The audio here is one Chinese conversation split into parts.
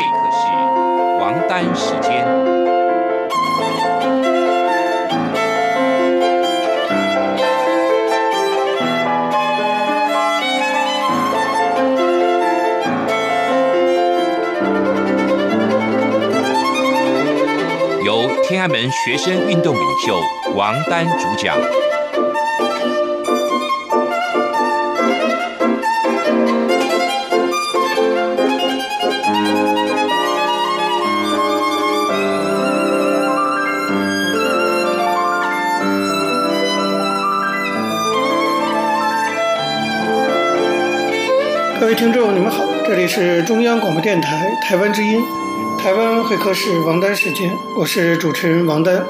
会客室，王丹时间。由天安门学生运动领袖王丹主讲。听众，你们好，这里是中央广播电台台湾之音，台湾会客室王丹时间，我是主持人王丹。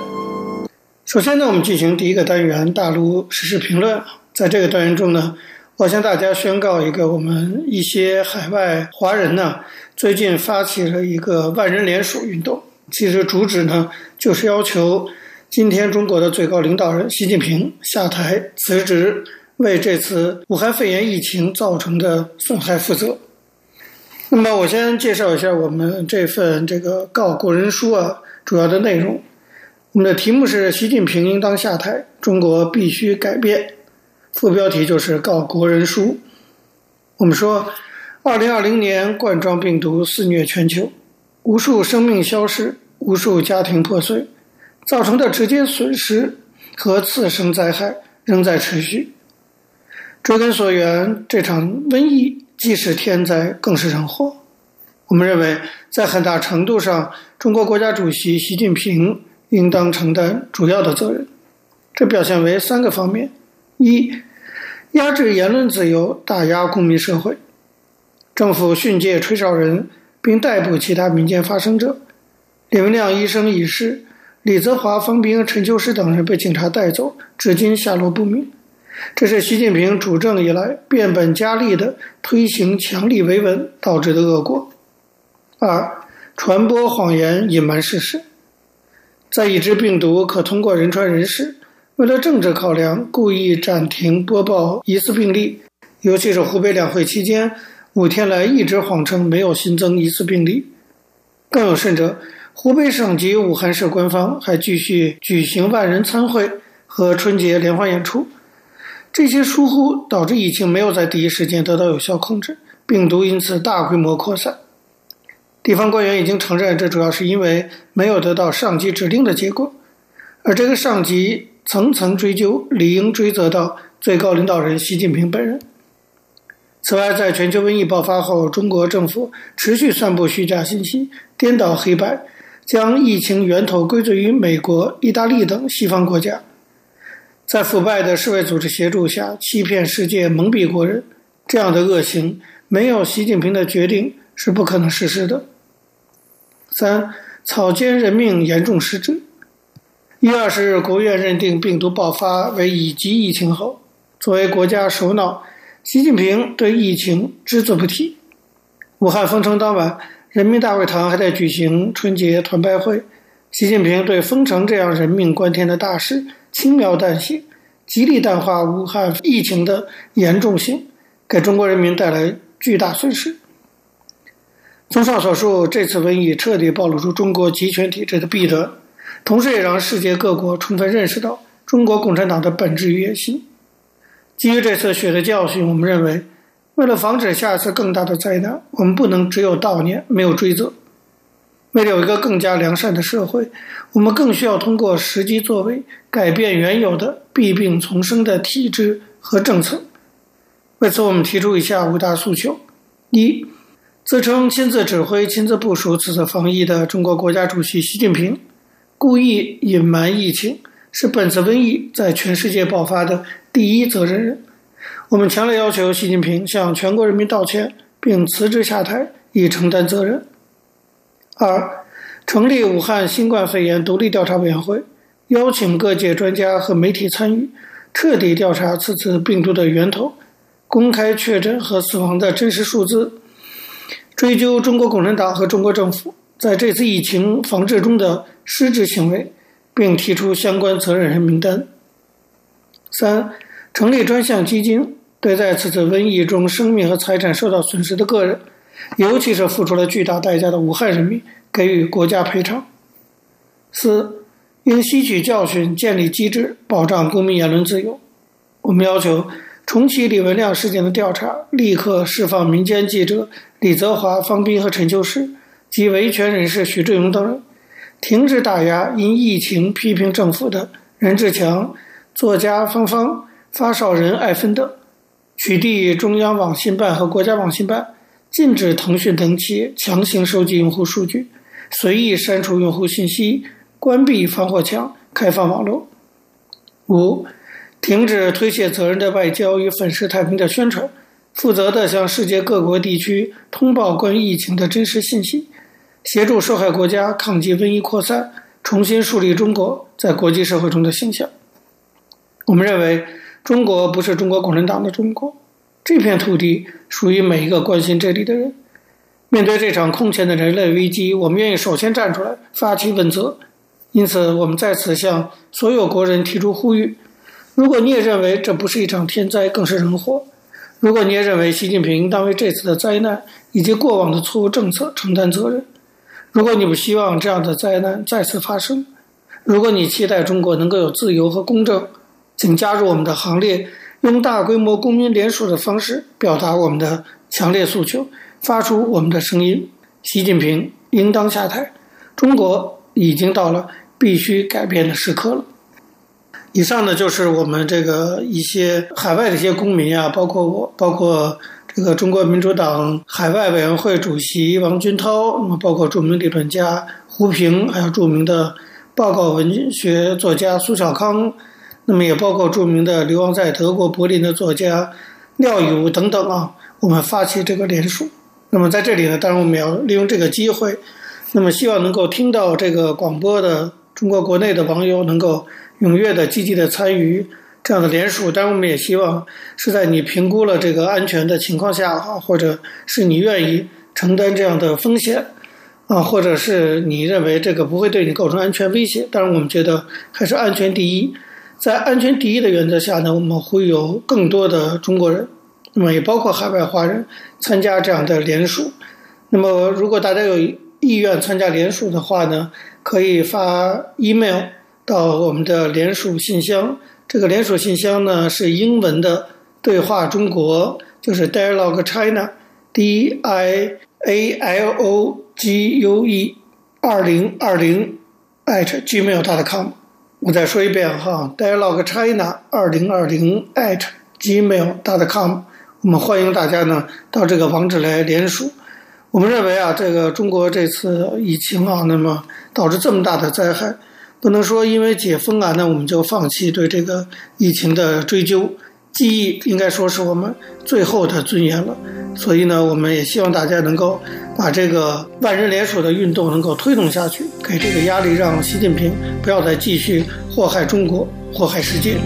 首先呢，我们进行第一个单元大陆时事评论。在这个单元中呢，我向大家宣告一个我们一些海外华人呢，最近发起了一个万人联署运动。其实主旨呢，就是要求今天中国的最高领导人习近平下台辞职。为这次武汉肺炎疫情造成的损害负责。那么，我先介绍一下我们这份这个告国人书啊，主要的内容。我们的题目是“习近平应当下台，中国必须改变”，副标题就是“告国人书”。我们说，二零二零年冠状病毒肆虐全球，无数生命消失，无数家庭破碎，造成的直接损失和次生灾害仍在持续。追根溯源，这场瘟疫既是天灾，更是人祸。我们认为，在很大程度上，中国国家主席习近平应当承担主要的责任。这表现为三个方面：一、压制言论自由，打压公民社会；政府训诫吹哨人，并逮捕其他民间发声者。李文亮医生已逝，李泽华、方斌、陈秋实等人被警察带走，至今下落不明。这是习近平主政以来变本加厉的推行强力维稳导致的恶果。二、传播谎言，隐瞒事实。在已知病毒可通过人传人时，为了政治考量，故意暂停播报疑似病例，尤其是湖北两会期间，五天来一直谎称没有新增疑似病例。更有甚者，湖北省及武汉市官方还继续举行万人参会和春节联欢演出。这些疏忽导致疫情没有在第一时间得到有效控制，病毒因此大规模扩散。地方官员已经承认，这主要是因为没有得到上级指令的结果，而这个上级层层追究，理应追责到最高领导人习近平本人。此外，在全球瘟疫爆发后，中国政府持续散布虚假信息，颠倒黑白，将疫情源头归罪于美国、意大利等西方国家。在腐败的世卫组织协助下，欺骗世界、蒙蔽国人，这样的恶行没有习近平的决定是不可能实施的。三、草菅人命，严重失职。一月二十日，国务院认定病毒爆发为乙级疫情后，作为国家首脑，习近平对疫情只字不提。武汉封城当晚，人民大会堂还在举行春节团拜会，习近平对封城这样人命关天的大事，轻描淡写，极力淡化武汉疫情的严重性，给中国人民带来巨大损失。综上所述，这次瘟疫彻底暴露出中国集权体制的弊端，同时也让世界各国充分认识到中国共产党的本质与野心。基于这次血的教训，我们认为，为了防止下一次更大的灾难，我们不能只有悼念，没有追责。为了有一个更加良善的社会，我们更需要通过实际作为改变原有的弊病丛生的体制和政策。为此，我们提出以下五大诉求：一、自称亲自指挥、亲自部署此次防疫的中国国家主席习近平，故意隐瞒疫情，是本次瘟疫在全世界爆发的第一责任人。我们强烈要求习近平向全国人民道歉，并辞职下台，以承担责任。二、成立武汉新冠肺炎独立调查委员会，邀请各界专家和媒体参与，彻底调查此次病毒的源头，公开确诊和死亡的真实数字，追究中国共产党和中国政府在这次疫情防治中的失职行为，并提出相关责任人名单。三、成立专项基金，对在此次瘟疫中生命和财产受到损失的个人，尤其是付出了巨大代价的武汉人民给予国家赔偿。四，应吸取教训，建立机制，保障公民言论自由。我们要求重启李文亮事件的调查，立刻释放民间记者李泽华、方斌和陈秋实及维权人士许志永等人，停止打压因疫情批评政府的任志强、作家方方、发烧人艾芬等，取缔中央网信办和国家网信办，禁止腾讯等企业强行收集用户数据，随意删除用户信息，关闭防火墙，开放网络。五。停止推卸责任的外交与粉饰太平的宣传，负责的向世界各国地区通报关于疫情的真实信息，协助受害国家抗击瘟疫扩散，重新树立中国在国际社会中的形象。我们认为，中国不是中国共产党的中国，这片土地属于每一个关心这里的人。面对这场空前的人类危机，我们愿意首先站出来发起问责。因此，我们在此向所有国人提出呼吁。如果你也认为这不是一场天灾，更是人祸；如果你也认为习近平应当为这次的灾难以及过往的错误政策承担责任；如果你不希望这样的灾难再次发生；如果你期待中国能够有自由和公正，请加入我们的行列，用大规模公民联署的方式表达我们的强烈诉求，发出我们的声音：习近平应当下台！中国已经到了必须改变的时刻了。以上呢，就是我们这个一些海外的一些公民啊，包括我，包括这个中国民主党海外委员会主席王军涛，那么包括著名理论家胡平，还有著名的报告文学作家苏小康，那么也包括著名的流亡在德国柏林的作家廖以武等等啊，我们发起这个联署。那么在这里呢，当然我们要利用这个机会，那么希望能够听到这个广播的中国国内的网友能够。踊跃的、积极的参与这样的联署，当然我们也希望是在你评估了这个安全的情况下啊，或者是你愿意承担这样的风险啊，或者是你认为这个不会对你构成安全威胁。当然，我们觉得还是安全第一。在安全第一的原则下呢，我们会有更多的中国人，那么也包括海外华人参加这样的联署。那么，如果大家有意愿参加联署的话呢，可以发 email。到我们的联署信箱，这个联署信箱呢是英文的“对话中国”，就是 Dialogue China，D I A L O G U E 二零二零 at gmail.com。我再说一遍哈，dialogchina 二零二零 at gmail.com。我们欢迎大家呢到这个网址来联署。我们认为啊，这个中国这次疫情啊，那么导致这么大的灾害。不能说因为解封啊，那我们就放弃对这个疫情的追究。记忆应该说是我们最后的尊严了。所以呢，我们也希望大家能够把这个万人联署的运动能够推动下去，给这个压力，让习近平不要再继续祸害中国、祸害世界。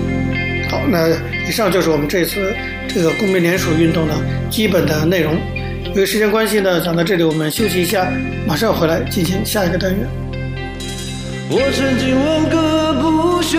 好，那以上就是我们这次这个公民联署运动的基本的内容。由于时间关系呢，讲到这里我们休息一下，马上回来进行下一个单元。我曾经问个不休，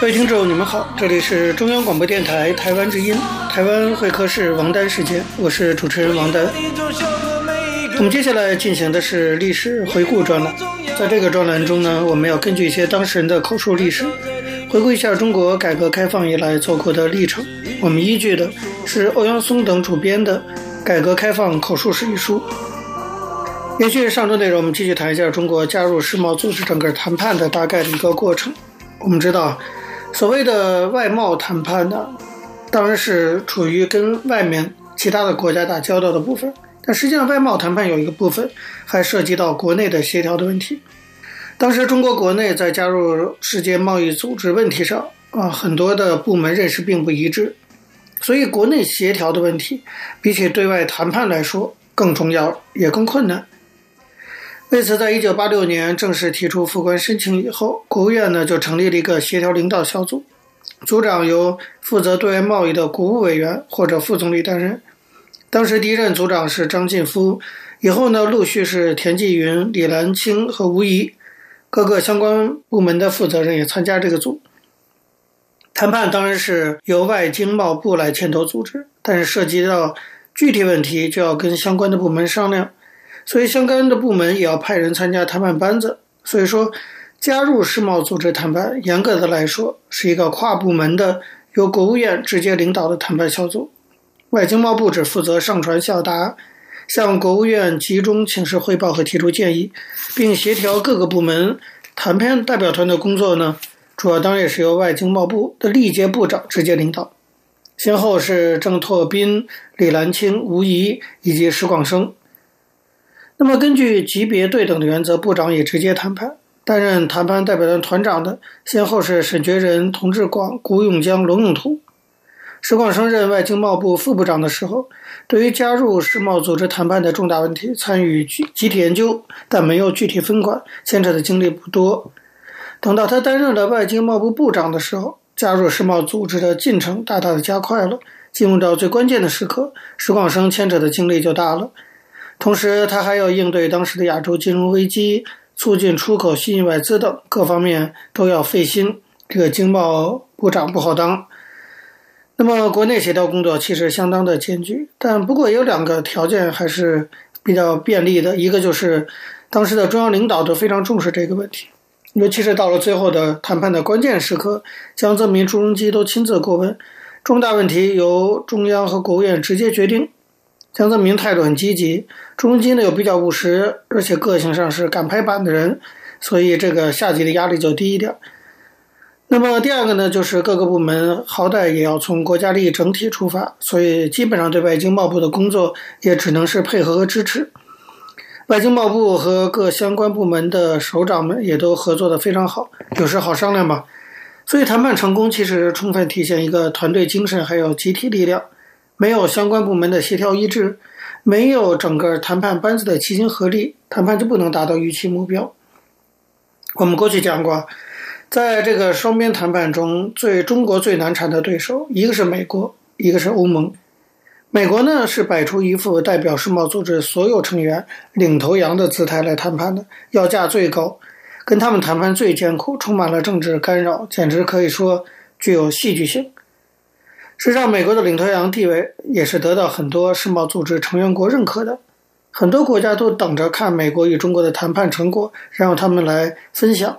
各位听众，你们好，这里是中央广播电台台湾之音，台湾会客室王丹时间，我是主持人王丹。我们接下来进行的是历史回顾专栏，在这个专栏中呢，我们要根据一些当事人的口述历史，回顾一下中国改革开放以来走过的历程。我们依据的是欧阳松等主编的《改革开放口述史》一书。延续上周内容，我们继续谈一下中国加入世贸组织整个谈判的大概的一个过程。我们知道，所谓的外贸谈判呢，当然是处于跟外面其他的国家打交道的部分。但实际上，外贸谈判有一个部分还涉及到国内的协调的问题。当时中国国内在加入世界贸易组织问题上啊，很多的部门认识并不一致，所以国内协调的问题比起对外谈判来说更重要，也更困难。为此，在一九八六年正式提出复关申请以后，国务院呢就成立了一个协调领导小组，组长由负责对外贸易的国务委员或者副总理担任。当时第一任组长是张近夫，以后呢陆续是田纪云、李岚清和吴仪。各个相关部门的负责人也参加这个组。谈判当然是由外经贸部来牵头组织，但是涉及到具体问题就要跟相关的部门商量，所以相关的部门也要派人参加谈判班子。所以说，加入世贸组织谈判，严格的来说是一个跨部门的由国务院直接领导的谈判小组，外经贸部只负责上传下达。向国务院集中请示汇报和提出建议，并协调各个部门谈判代表团的工作呢，主要当然也是由外经贸部的历届部长直接领导，先后是郑拓斌、李岚清、吴仪以及石广生。那么根据级别对等的原则，部长也直接谈判，担任谈判代表团团长的先后是沈觉仁、童志广、古永江、龙永图。石广生任外经贸部副部长的时候，对于加入世贸组织谈判的重大问题参与集集体研究，但没有具体分管，牵扯的精力不多。等到他担任了外经贸部部长的时候，加入世贸组织的进程大大的加快了。进入到最关键的时刻，石广生牵扯的精力就大了。同时，他还要应对当时的亚洲金融危机、促进出口、吸引外资等各方面都要费心。这个经贸部长不好当。那么，国内协调工作其实相当的艰巨，但不过有两个条件还是比较便利的。一个就是当时的中央领导都非常重视这个问题，尤其是到了最后的谈判的关键时刻，江泽民、朱镕基都亲自过问，重大问题由中央和国务院直接决定。江泽民态度很积极，朱镕基呢又比较务实，而且个性上是敢拍板的人，所以这个下级的压力就低一点。那么第二个呢，就是各个部门好歹也要从国家利益整体出发，所以基本上对外经贸部的工作也只能是配合和支持。外经贸部和各相关部门的首长们也都合作得非常好，有事好商量嘛。所以谈判成功其实充分体现一个团队精神，还有集体力量。没有相关部门的协调一致，没有整个谈判班子的齐心合力，谈判就不能达到预期目标。我们过去讲过。在这个双边谈判中，最中国最难缠的对手，一个是美国，一个是欧盟。美国呢是摆出一副代表世贸组织所有成员领头羊的姿态来谈判的，要价最高，跟他们谈判最艰苦，充满了政治干扰，简直可以说具有戏剧性。实际上，美国的领头羊地位也是得到很多世贸组织成员国认可的，很多国家都等着看美国与中国的谈判成果，然后他们来分享。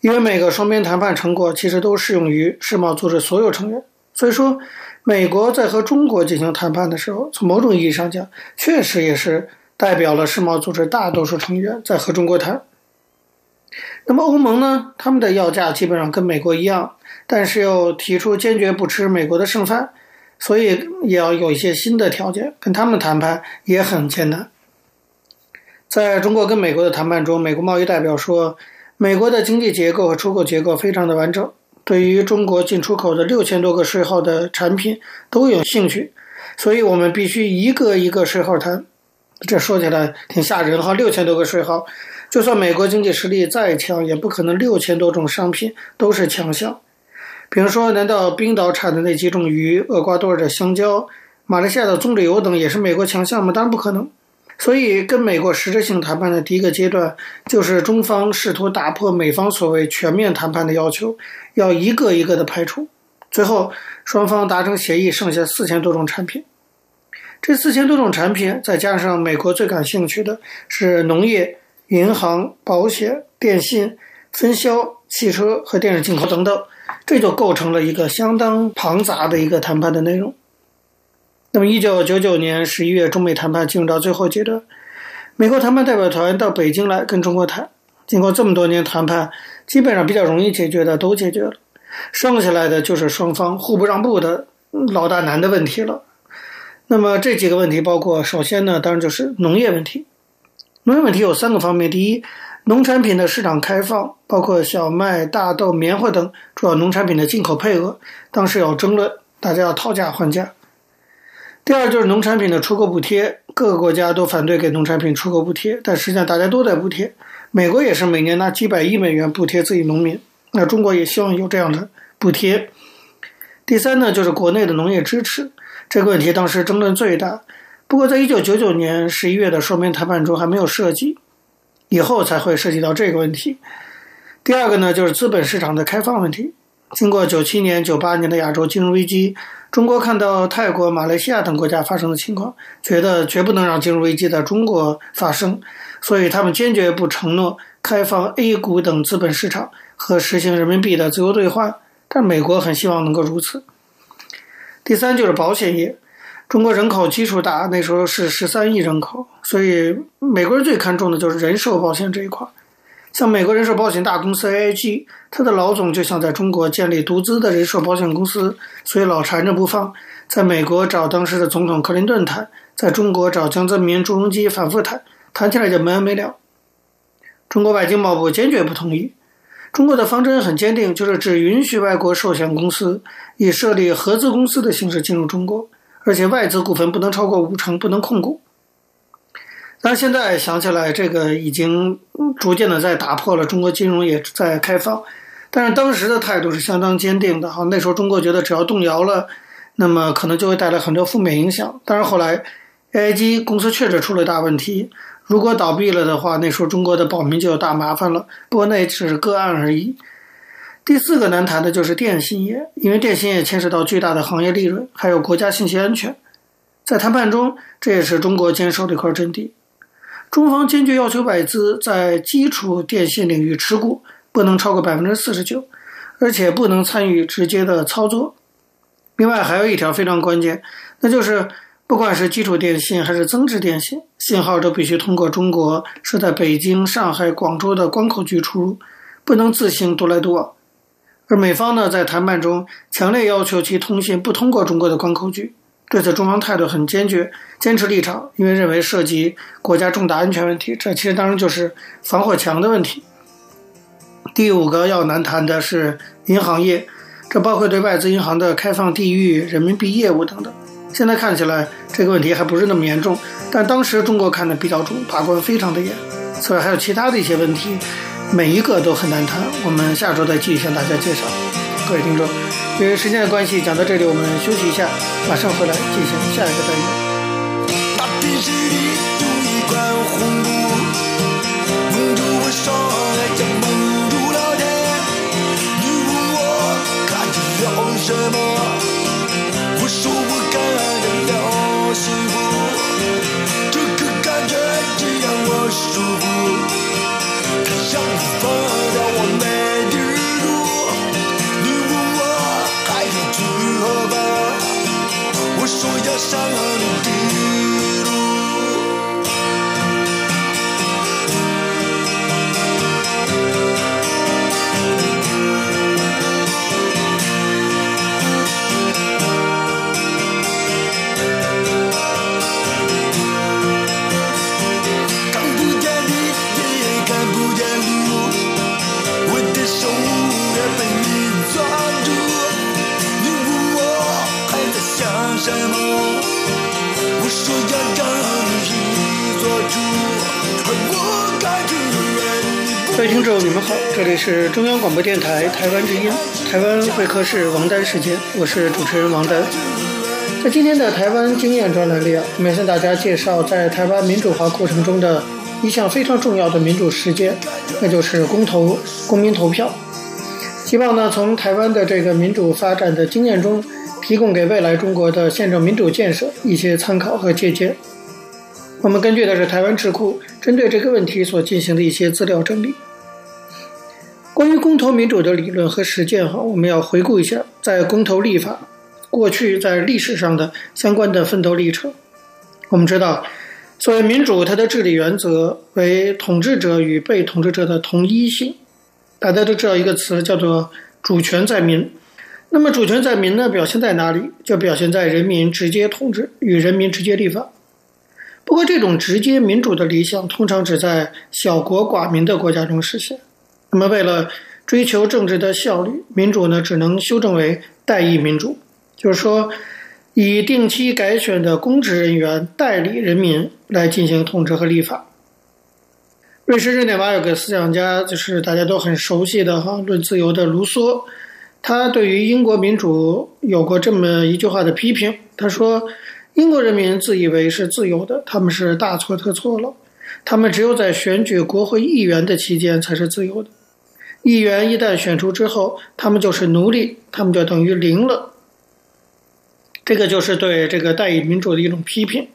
因为每个双边谈判成果其实都适用于世贸组织所有成员，所以说美国在和中国进行谈判的时候，从某种意义上讲，确实也是代表了世贸组织大多数成员在和中国谈。那么欧盟呢，他们的要价基本上跟美国一样，但是又提出坚决不吃美国的剩饭，所以也要有一些新的条件，跟他们谈判也很艰难。在中国跟美国的谈判中，美国贸易代表说。美国的经济结构和出口结构非常的完整，对于中国进出口的六千多个税号的产品都有兴趣，所以我们必须一个一个税号谈。这说起来挺吓人哈，六千多个税号，就算美国经济实力再强，也不可能六千多种商品都是强项。比如说，难道冰岛产的那几种鱼、厄瓜多尔的香蕉、马来西亚的棕榈油等也是美国强项吗？当然不可能。所以，跟美国实质性谈判的第一个阶段，就是中方试图打破美方所谓全面谈判的要求，要一个一个的排除。最后，双方达成协议，剩下四千多种产品。这四千多种产品，再加上美国最感兴趣的是农业、银行、保险、电信、分销、汽车和电视进口等等，这就构成了一个相当庞杂的一个谈判的内容。那么，一九九九年十一月，中美谈判进入到最后阶段，美国谈判代表团到北京来跟中国谈，经过这么多年谈判，基本上比较容易解决的都解决了，剩下来的就是双方互不让步的老大难的问题了。那么这几个问题包括，首先呢，当然就是农业问题。农业问题有三个方面：第一，农产品的市场开放，包括小麦、大豆、棉花等主要农产品的进口配额，当时有争论，大家要讨价还价。第二就是农产品的出口补贴，各个国家都反对给农产品出口补贴，但实际上大家都在补贴。美国也是每年拿几百亿美元补贴自己农民，那中国也希望有这样的补贴。第三呢，就是国内的农业支持，这个问题当时争论最大。不过在一九九九年十一月的双边谈判中还没有涉及，以后才会涉及到这个问题。第二个呢，就是资本市场的开放问题。经过九七年、九八年的亚洲金融危机。中国看到泰国、马来西亚等国家发生的情况，觉得绝不能让金融危机在中国发生，所以他们坚决不承诺开放 A 股等资本市场和实行人民币的自由兑换。但美国很希望能够如此。第三就是保险业，中国人口基数大，那时候是十三亿人口，所以美国人最看重的就是人寿保险这一块。像美国人寿保险大公司 AIG，它的老总就想在中国建立独资的人寿保险公司，所以老缠着不放。在美国找当时的总统克林顿谈，在中国找江泽民、朱镕基反复谈，谈起来就没完没了。中国外经贸部坚决不同意。中国的方针很坚定，就是只允许外国寿险公司以设立合资公司的形式进入中国，而且外资股份不能超过五成，不能控股。但现在想起来，这个已经逐渐的在打破了，中国金融也在开放，但是当时的态度是相当坚定的哈。那时候中国觉得只要动摇了，那么可能就会带来很多负面影响。但是后来，AIG 公司确实出了大问题，如果倒闭了的话，那时候中国的保民就有大麻烦了。不过那只是个案而已。第四个难谈的就是电信业，因为电信业牵涉到巨大的行业利润，还有国家信息安全，在谈判中，这也是中国坚守的一块阵地。中方坚决要求外资在基础电信领域持股不能超过百分之四十九，而且不能参与直接的操作。另外还有一条非常关键，那就是不管是基础电信还是增值电信，信号都必须通过中国设在北京、上海、广州的关口局出入，不能自行独来独往。而美方呢，在谈判中强烈要求其通信不通过中国的关口局。对此，中方态度很坚决，坚持立场，因为认为涉及国家重大安全问题。这其实当然就是防火墙的问题。第五个要难谈的是银行业，这包括对外资银行的开放地域、人民币业务等等。现在看起来这个问题还不是那么严重，但当时中国看得比较重，把关非常的严。此外还有其他的一些问题，每一个都很难谈。我们下周再继续向大家介绍。各位听众。因为时间的关系，讲到这里，我们休息一下，马上回来进行下一个单元。幸福，这个感觉只让我舒服，它像风让我没地说要上帝。各位是中央广播电台台湾之音，台湾会客室王丹时间，我是主持人王丹。在今天的台湾经验专栏里啊，我们向大家介绍在台湾民主化过程中的一项非常重要的民主实践，那就是公投、公民投票。希望呢，从台湾的这个民主发展的经验中，提供给未来中国的宪政民主建设一些参考和借鉴。我们根据的是台湾智库针对这个问题所进行的一些资料整理。关于公投民主的理论和实践，哈，我们要回顾一下在公投立法过去在历史上的相关的奋斗历程。我们知道，所谓民主，它的治理原则为统治者与被统治者的同一性。大家都知道一个词叫做“主权在民”。那么“主权在民”呢，表现在哪里？就表现在人民直接统治与人民直接立法。不过，这种直接民主的理想通常只在小国寡民的国家中实现。那么，为了追求政治的效率，民主呢，只能修正为代议民主，就是说，以定期改选的公职人员代理人民来进行统治和立法。瑞士日内瓦有个思想家，就是大家都很熟悉的哈，论自由的卢梭，他对于英国民主有过这么一句话的批评，他说。英国人民自以为是自由的，他们是大错特错了。他们只有在选举国会议员的期间才是自由的。议员一旦选出之后，他们就是奴隶，他们就等于零了。这个就是对这个代议民主的一种批评。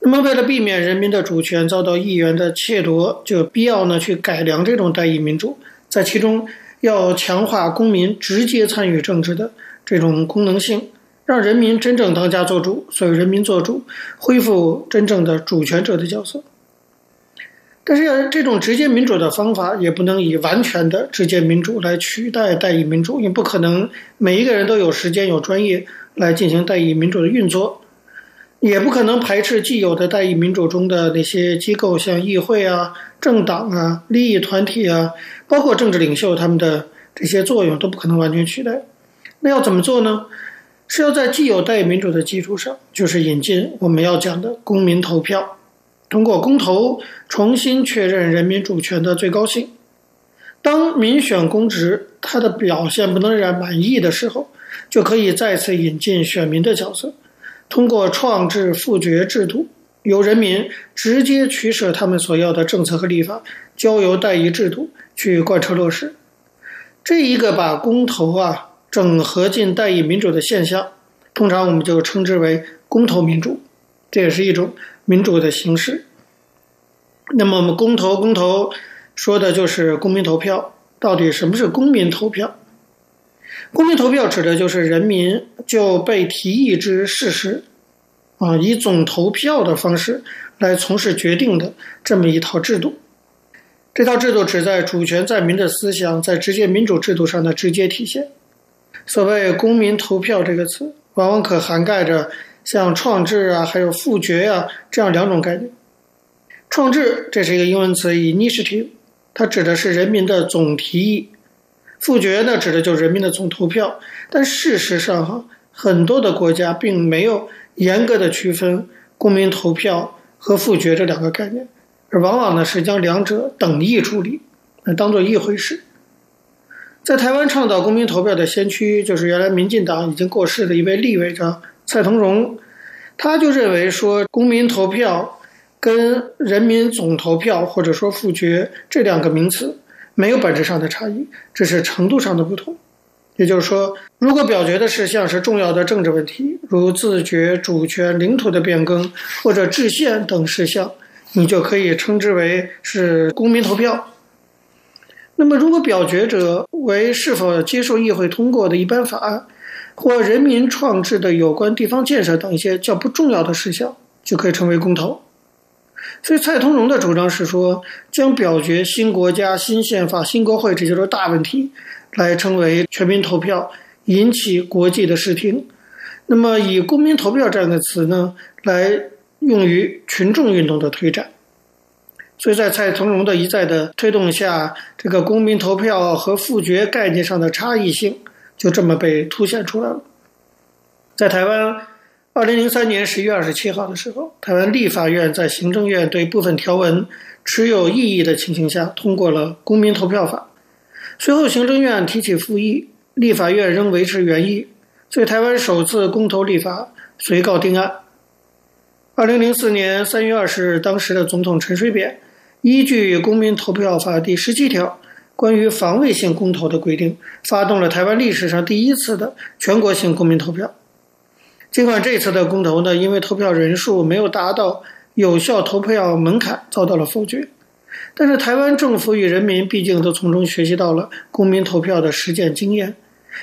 那么，为了避免人民的主权遭到议员的窃夺，就有必要呢去改良这种代议民主，在其中要强化公民直接参与政治的这种功能性。让人民真正当家作主，所谓人民做主，恢复真正的主权者的角色。但是，这种直接民主的方法也不能以完全的直接民主来取代代议民主，因为不可能每一个人都有时间、有专业来进行代议民主的运作，也不可能排斥既有的代议民主中的那些机构，像议会啊、政党啊、利益团体啊，包括政治领袖他们的这些作用都不可能完全取代。那要怎么做呢？是要在既有代议民主的基础上，就是引进我们要讲的公民投票，通过公投重新确认人民主权的最高性。当民选公职他的表现不能让人满意的时候，就可以再次引进选民的角色，通过创制复决制度，由人民直接取舍他们所要的政策和立法，交由代议制度去贯彻落实。这一个把公投啊。整合进代议民主的现象，通常我们就称之为公投民主，这也是一种民主的形式。那么，我们公投公投说的就是公民投票。到底什么是公民投票？公民投票指的就是人民就被提议之事实，啊，以总投票的方式来从事决定的这么一套制度。这套制度旨在主权在民的思想在直接民主制度上的直接体现。所谓“公民投票”这个词，往往可涵盖着像创制啊，还有复决啊这样两种概念。创制这是一个英文词，initiative，它指的是人民的总提议；复决呢，指的就是人民的总投票。但事实上，哈，很多的国家并没有严格的区分公民投票和复决这两个概念，而往往呢是将两者等义处理，当做一回事。在台湾倡导公民投票的先驱，就是原来民进党已经过世的一位立委叫蔡同荣，他就认为说，公民投票跟人民总投票或者说复决这两个名词没有本质上的差异，只是程度上的不同。也就是说，如果表决的事项是重要的政治问题，如自觉、主权、领土的变更或者制宪等事项，你就可以称之为是公民投票。那么，如果表决者为是否接受议会通过的一般法案，或人民创制的有关地方建设等一些较不重要的事项，就可以称为公投。所以，蔡同荣的主张是说，将表决新国家、新宪法、新国会这些都大问题，来称为全民投票，引起国际的视听。那么，以公民投票这样的词呢，来用于群众运动的推展。所以在蔡同荣的一再的推动下，这个公民投票和复决概念上的差异性就这么被凸显出来了。在台湾，二零零三年十一月二十七号的时候，台湾立法院在行政院对部分条文持有异议的情形下，通过了公民投票法。随后，行政院提起复议，立法院仍维持原意，所以台湾首次公投立法随告定案。二零零四年三月二十日，当时的总统陈水扁。依据《公民投票法》第十七条关于防卫性公投的规定，发动了台湾历史上第一次的全国性公民投票。尽管这次的公投呢，因为投票人数没有达到有效投票门槛，遭到了否决，但是台湾政府与人民毕竟都从中学习到了公民投票的实践经验，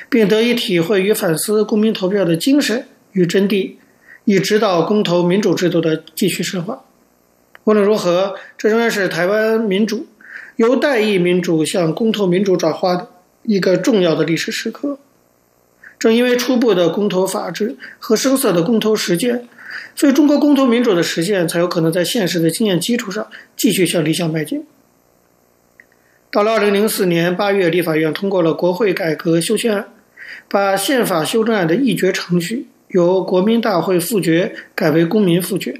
并得以体会与反思公民投票的精神与真谛，以指导公投民主制度的继续深化。无论如何，这仍然是台湾民主由代议民主向公投民主转化的一个重要的历史时刻。正因为初步的公投法制和生涩的公投实践，所以中国公投民主的实践才有可能在现实的经验基础上继续向理想迈进。到了二零零四年八月，立法院通过了国会改革修宪案，把宪法修正案的议决程序由国民大会复决改为公民复决。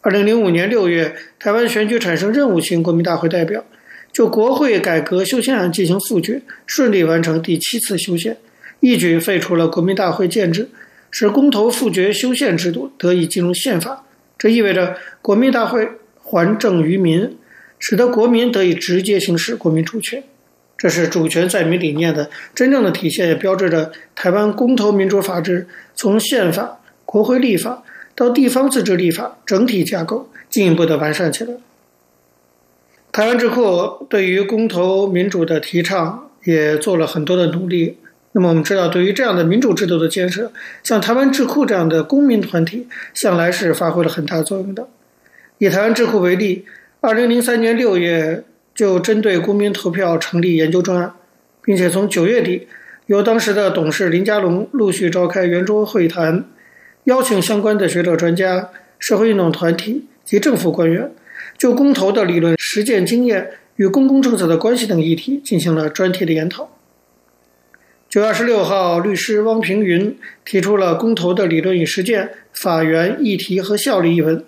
二零零五年六月，台湾选举产生任务型国民大会代表，就国会改革修宪案进行复决，顺利完成第七次修宪，一举废除了国民大会建制，使公投复决修宪制度得以进入宪法。这意味着国民大会还政于民，使得国民得以直接行使国民主权。这是主权在民理念的真正的体现，也标志着台湾公投民主法治从宪法、国会立法。到地方自治立法整体架构进一步的完善起来。台湾智库对于公投民主的提倡也做了很多的努力。那么我们知道，对于这样的民主制度的建设，像台湾智库这样的公民团体，向来是发挥了很大作用的。以台湾智库为例，二零零三年六月就针对公民投票成立研究专案，并且从九月底由当时的董事林佳龙陆续召开圆桌会谈。邀请相关的学者、专家、社会运动团体及政府官员，就公投的理论实践经验与公共政策的关系等议题进行了专题的研讨。九月二十六号，律师汪平云提出了《公投的理论与实践：法源、议题和效力》一文，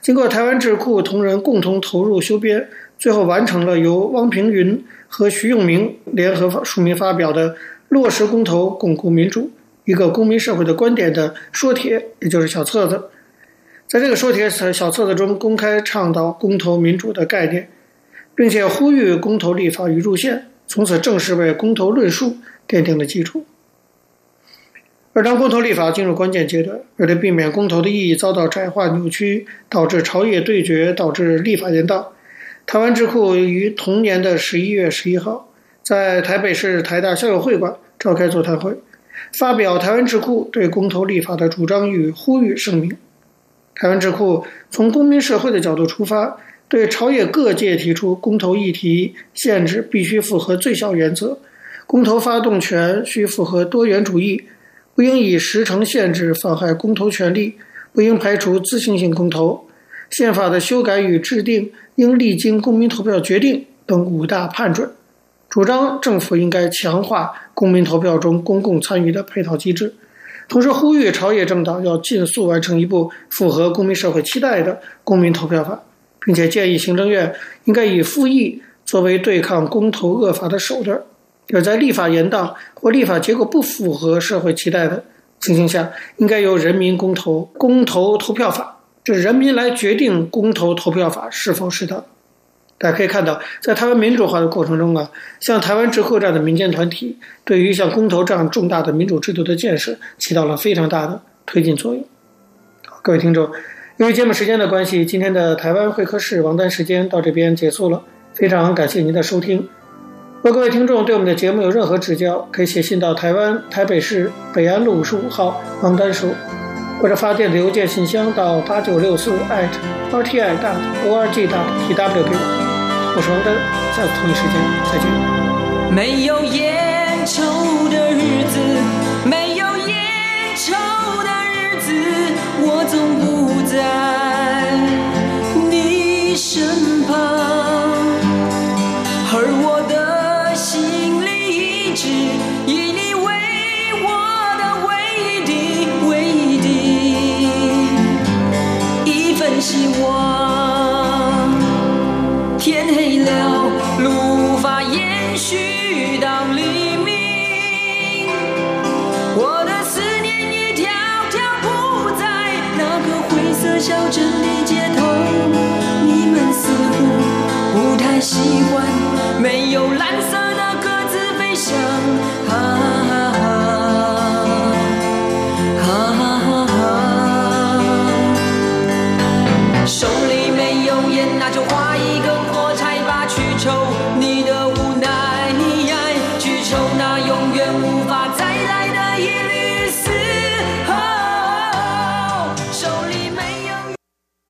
经过台湾智库同仁共同投入修编，最后完成了由汪平云和徐永明联合署名发表的《落实公投，巩固民主》。一个公民社会的观点的说帖，也就是小册子，在这个说帖小册子中公开倡导公投民主的概念，并且呼吁公投立法与入宪，从此正式为公投论述奠定了基础。而当公投立法进入关键阶段，为了避免公投的意义遭到窄化扭曲，导致朝野对决，导致立法延宕，台湾智库于同年的十一月十一号，在台北市台大校友会馆召开座谈会。发表台湾智库对公投立法的主张与呼吁声明。台湾智库从公民社会的角度出发，对朝野各界提出公投议题限制必须符合最小原则，公投发动权需符合多元主义，不应以时程限制妨害公投权利，不应排除自行性公投，宪法的修改与制定应历经公民投票决定等五大判准。主张政府应该强化公民投票中公共参与的配套机制，同时呼吁朝野政党要尽速完成一部符合公民社会期待的公民投票法，并且建议行政院应该以复议作为对抗公投恶法的手段，而在立法延宕或立法结果不符合社会期待的情形下，应该由人民公投公投投票法，就是人民来决定公投投票法是否适当。大家可以看到，在台湾民主化的过程中啊，像台湾智库这样的民间团体，对于像公投这样重大的民主制度的建设，起到了非常大的推进作用。各位听众，由于节目时间的关系，今天的台湾会客室王丹时间到这边结束了。非常感谢您的收听。如果各位听众对我们的节目有任何指教，可以写信到台湾台北市北安路五十五号王丹书，或者发电子邮件信箱到八九六四 @rti.org.tw 给我。我是王丹，下次同一时间再见。没有烟抽的日子，没有烟抽的日子，我总不在你身旁，而我习惯没有蓝色的鸽子飞翔。